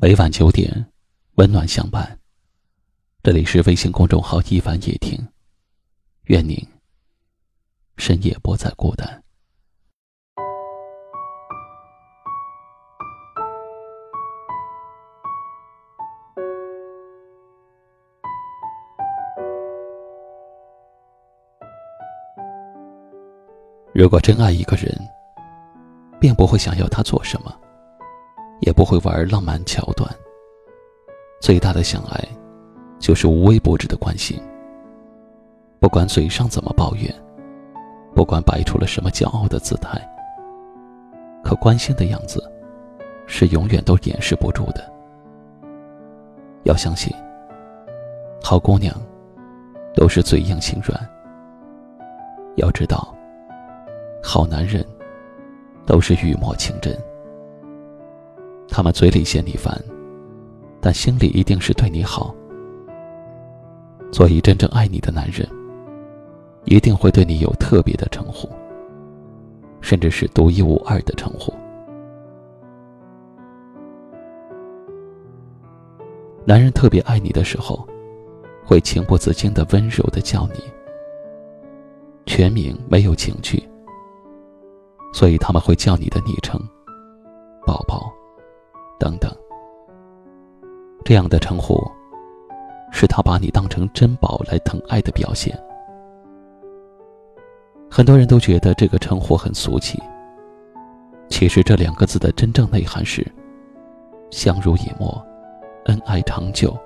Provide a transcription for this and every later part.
每晚九点，温暖相伴。这里是微信公众号“一晚夜听”，愿您深夜不再孤单。如果真爱一个人，并不会想要他做什么。也不会玩浪漫桥段。最大的相爱，就是无微不至的关心。不管嘴上怎么抱怨，不管摆出了什么骄傲的姿态，可关心的样子，是永远都掩饰不住的。要相信，好姑娘，都是嘴硬心软。要知道，好男人，都是雨墨情真。他们嘴里嫌你烦，但心里一定是对你好。所以，真正爱你的男人，一定会对你有特别的称呼，甚至是独一无二的称呼。男人特别爱你的时候，会情不自禁的温柔的叫你，全名没有情趣，所以他们会叫你的昵称“宝宝”。等等，这样的称呼，是他把你当成珍宝来疼爱的表现。很多人都觉得这个称呼很俗气，其实这两个字的真正内涵是相濡以沫，恩爱长久。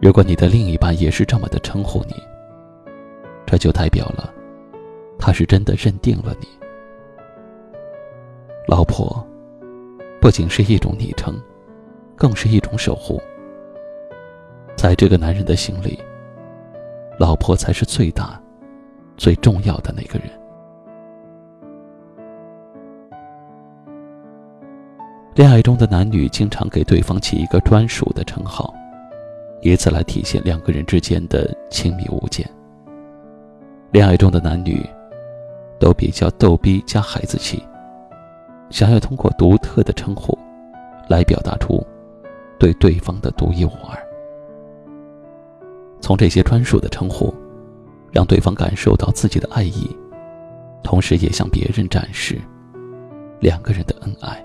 如果你的另一半也是这么的称呼你，这就代表了他是真的认定了你，老婆。不仅是一种昵称，更是一种守护。在这个男人的心里，老婆才是最大、最重要的那个人。恋爱中的男女经常给对方起一个专属的称号，以此来体现两个人之间的亲密无间。恋爱中的男女都比较逗逼加孩子气。想要通过独特的称呼，来表达出对对方的独一无二。从这些专属的称呼，让对方感受到自己的爱意，同时也向别人展示两个人的恩爱。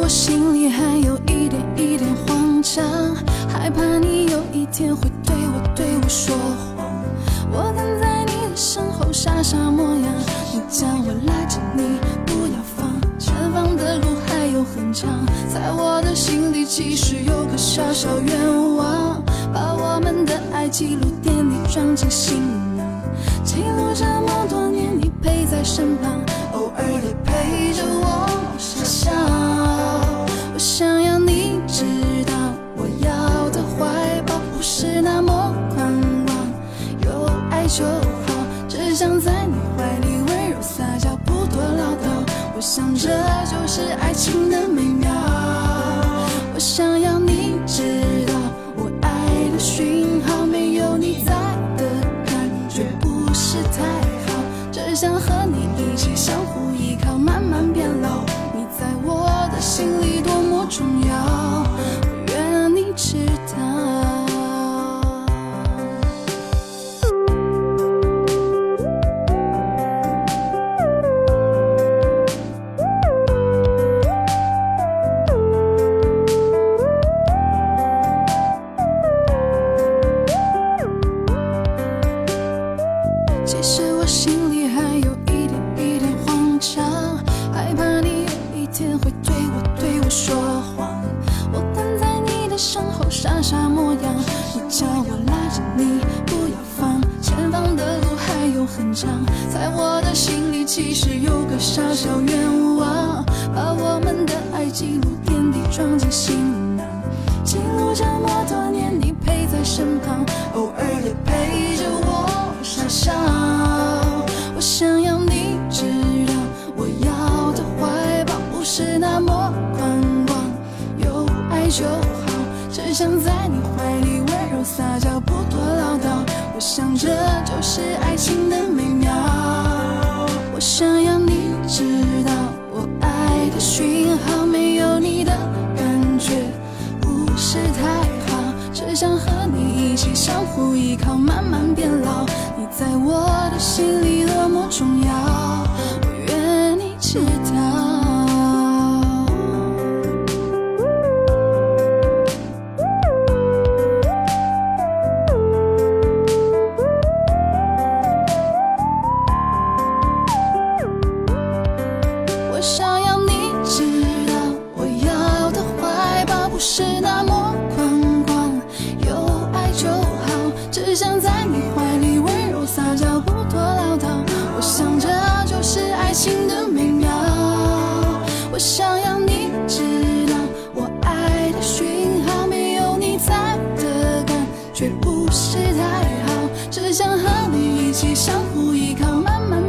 我心里还有一点一点慌张，害怕你有一天会对我对我说谎，我跟在你的身后傻傻模样。你叫我拉着你不要放，前方的路还有很长，在我的心里其实有个小小愿望，把我们的爱记录点滴装进行囊，记录这么多年你陪在身旁，偶尔的陪着我傻笑。就好，只想在你怀里温柔撒娇，不多唠叨。我想这就是爱情的美妙。我想要你知道，我爱的讯号，没有你在的感觉不是太好。只想和你一起相互依靠，慢慢变老。你在我的心里多么重要，愿你知傻傻模样。你叫我拉着你，不要放，前方的路还有很长。在我的心里，其实有个小小愿望，把我们的爱记录点滴装进行囊，记录这么多年，你陪在身旁，偶尔也陪着我傻笑。我想要你知道，我要的怀抱不是那么宽广，有爱就好，只想在你怀里温柔撒娇，不多唠叨。我想这就是爱情的美妙。我想要你知道，我爱的讯号没有你的感觉不是太好，只想和你一起相互依靠，慢慢变老。你在我的心里多么重要，我愿你知道。和你一起相互依靠慢慢